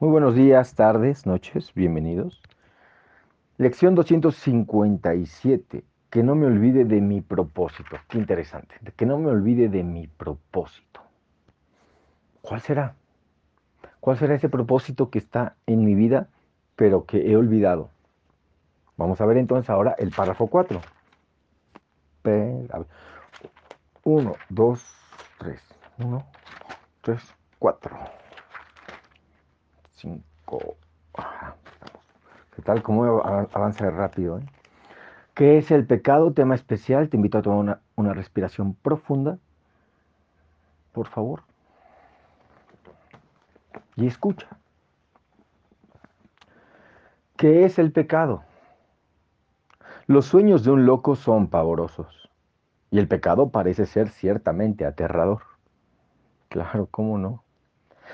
Muy buenos días, tardes, noches, bienvenidos. Lección 257. Que no me olvide de mi propósito. Qué interesante. Que no me olvide de mi propósito. ¿Cuál será? ¿Cuál será ese propósito que está en mi vida, pero que he olvidado? Vamos a ver entonces ahora el párrafo 4. Uno, dos, tres. Uno, tres, cuatro. 5. ¿Qué tal? ¿Cómo avanza rápido? Eh? ¿Qué es el pecado? Tema especial. Te invito a tomar una, una respiración profunda. Por favor. Y escucha. ¿Qué es el pecado? Los sueños de un loco son pavorosos. Y el pecado parece ser ciertamente aterrador. Claro, ¿cómo no?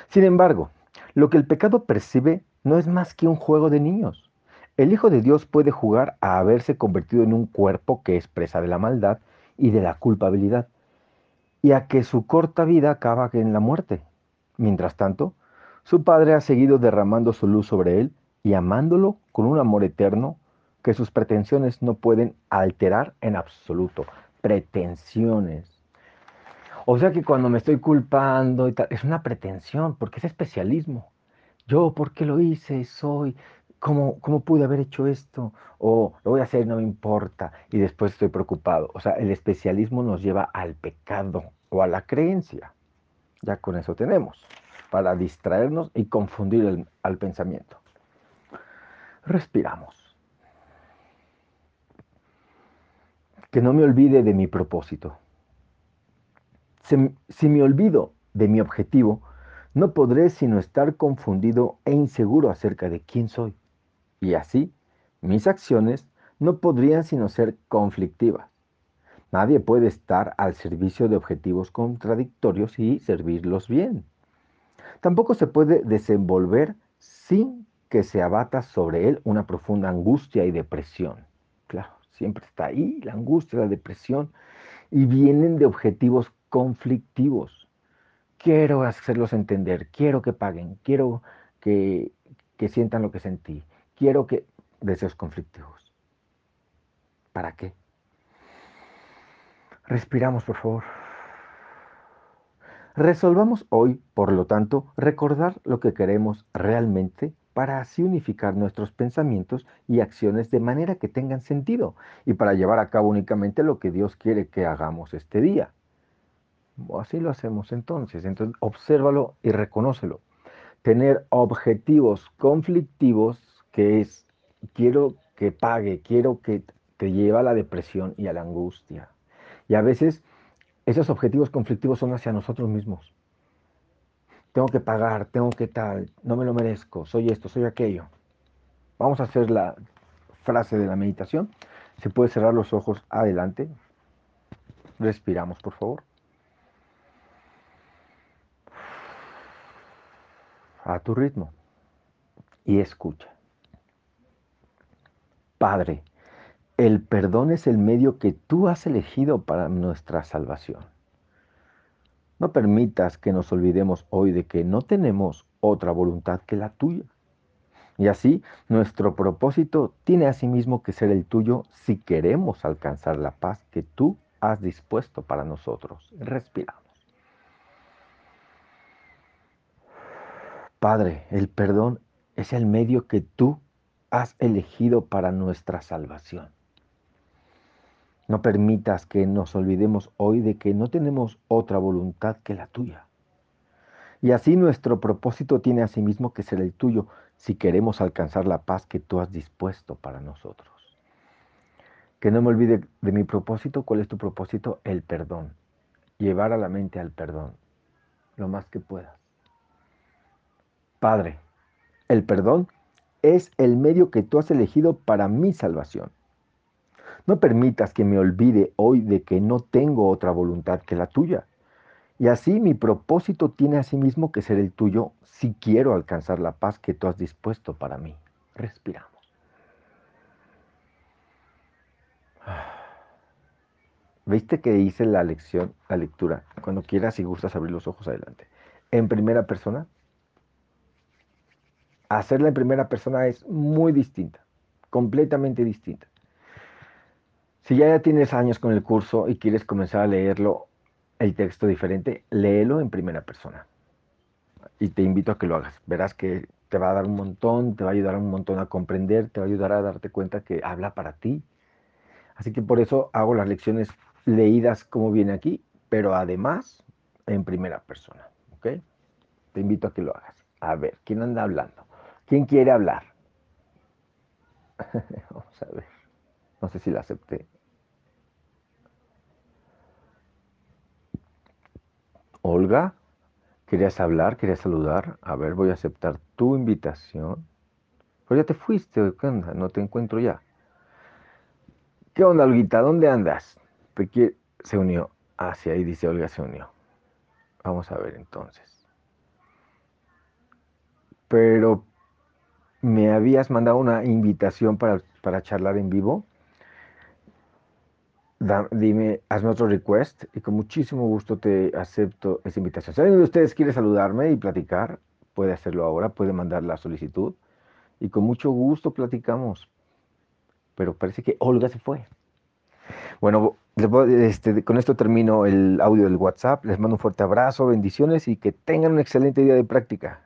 Sin embargo, lo que el pecado percibe no es más que un juego de niños. El Hijo de Dios puede jugar a haberse convertido en un cuerpo que es presa de la maldad y de la culpabilidad, y a que su corta vida acaba en la muerte. Mientras tanto, su Padre ha seguido derramando su luz sobre él y amándolo con un amor eterno que sus pretensiones no pueden alterar en absoluto. Pretensiones. O sea que cuando me estoy culpando y tal, es una pretensión, porque es especialismo. Yo, ¿por qué lo hice? Soy, ¿cómo, cómo pude haber hecho esto? O lo voy a hacer, no me importa, y después estoy preocupado. O sea, el especialismo nos lleva al pecado o a la creencia. Ya con eso tenemos, para distraernos y confundir al pensamiento. Respiramos. Que no me olvide de mi propósito si me olvido de mi objetivo, no podré sino estar confundido e inseguro acerca de quién soy. Y así, mis acciones no podrían sino ser conflictivas. Nadie puede estar al servicio de objetivos contradictorios y servirlos bien. Tampoco se puede desenvolver sin que se abata sobre él una profunda angustia y depresión. Claro, siempre está ahí la angustia, la depresión, y vienen de objetivos conflictivos. Quiero hacerlos entender, quiero que paguen, quiero que, sientan lo que sentí, quiero que... Deseos conflictivos. ¿Para qué? Respiramos, por favor. Resolvamos hoy, por lo tanto, recordar lo que queremos realmente para así unificar nuestros pensamientos y acciones de manera que tengan sentido y para llevar a cabo únicamente lo que Dios quiere que hagamos este día. Así lo hacemos entonces. Entonces, obsérvalo y reconócelo. Tener objetivos conflictivos, que es, quiero que pague, quiero que te lleva a la depresión y a la angustia. Y a veces esos objetivos conflictivos son hacia nosotros mismos. Tengo que pagar, tengo que tal, no me lo merezco, soy esto, soy aquello. Vamos a hacer la frase de la meditación. Se puede cerrar los ojos adelante. Respiramos, por favor. A tu ritmo y escucha. Padre, el perdón es el medio que tú has elegido para nuestra salvación. No permitas que nos olvidemos hoy de que no tenemos otra voluntad que la tuya. Y así nuestro propósito tiene asimismo que ser el tuyo si queremos alcanzar la paz que tú has dispuesto para nosotros. Respiramos. Padre, el perdón es el medio que tú has elegido para nuestra salvación. No permitas que nos olvidemos hoy de que no tenemos otra voluntad que la tuya. Y así nuestro propósito tiene asimismo que ser el tuyo si queremos alcanzar la paz que tú has dispuesto para nosotros. Que no me olvide de mi propósito. ¿Cuál es tu propósito? El perdón. Llevar a la mente al perdón lo más que puedas. Padre, el perdón es el medio que tú has elegido para mi salvación. No permitas que me olvide hoy de que no tengo otra voluntad que la tuya. Y así mi propósito tiene asimismo que ser el tuyo si quiero alcanzar la paz que tú has dispuesto para mí. Respiramos. ¿Viste que hice la lección, la lectura? Cuando quieras y gustas abrir los ojos adelante. En primera persona, Hacerla en primera persona es muy distinta, completamente distinta. Si ya tienes años con el curso y quieres comenzar a leerlo, el texto diferente, léelo en primera persona. Y te invito a que lo hagas. Verás que te va a dar un montón, te va a ayudar un montón a comprender, te va a ayudar a darte cuenta que habla para ti. Así que por eso hago las lecciones leídas como viene aquí, pero además en primera persona. ¿Ok? Te invito a que lo hagas. A ver, ¿quién anda hablando? ¿Quién quiere hablar? Vamos a ver. No sé si la acepté. Olga, ¿querías hablar? ¿Querías saludar? A ver, voy a aceptar tu invitación. Pero ya te fuiste, ¿qué onda? No te encuentro ya. ¿Qué onda, Olguita? ¿Dónde andas? Se unió. Ah, sí, ahí dice Olga se unió. Vamos a ver entonces. Pero me habías mandado una invitación para, para charlar en vivo dime, hazme otro request y con muchísimo gusto te acepto esa invitación. Si alguien de ustedes quiere saludarme y platicar, puede hacerlo ahora, puede mandar la solicitud y con mucho gusto platicamos. Pero parece que Olga se fue. Bueno, este, con esto termino el audio del WhatsApp. Les mando un fuerte abrazo, bendiciones y que tengan un excelente día de práctica.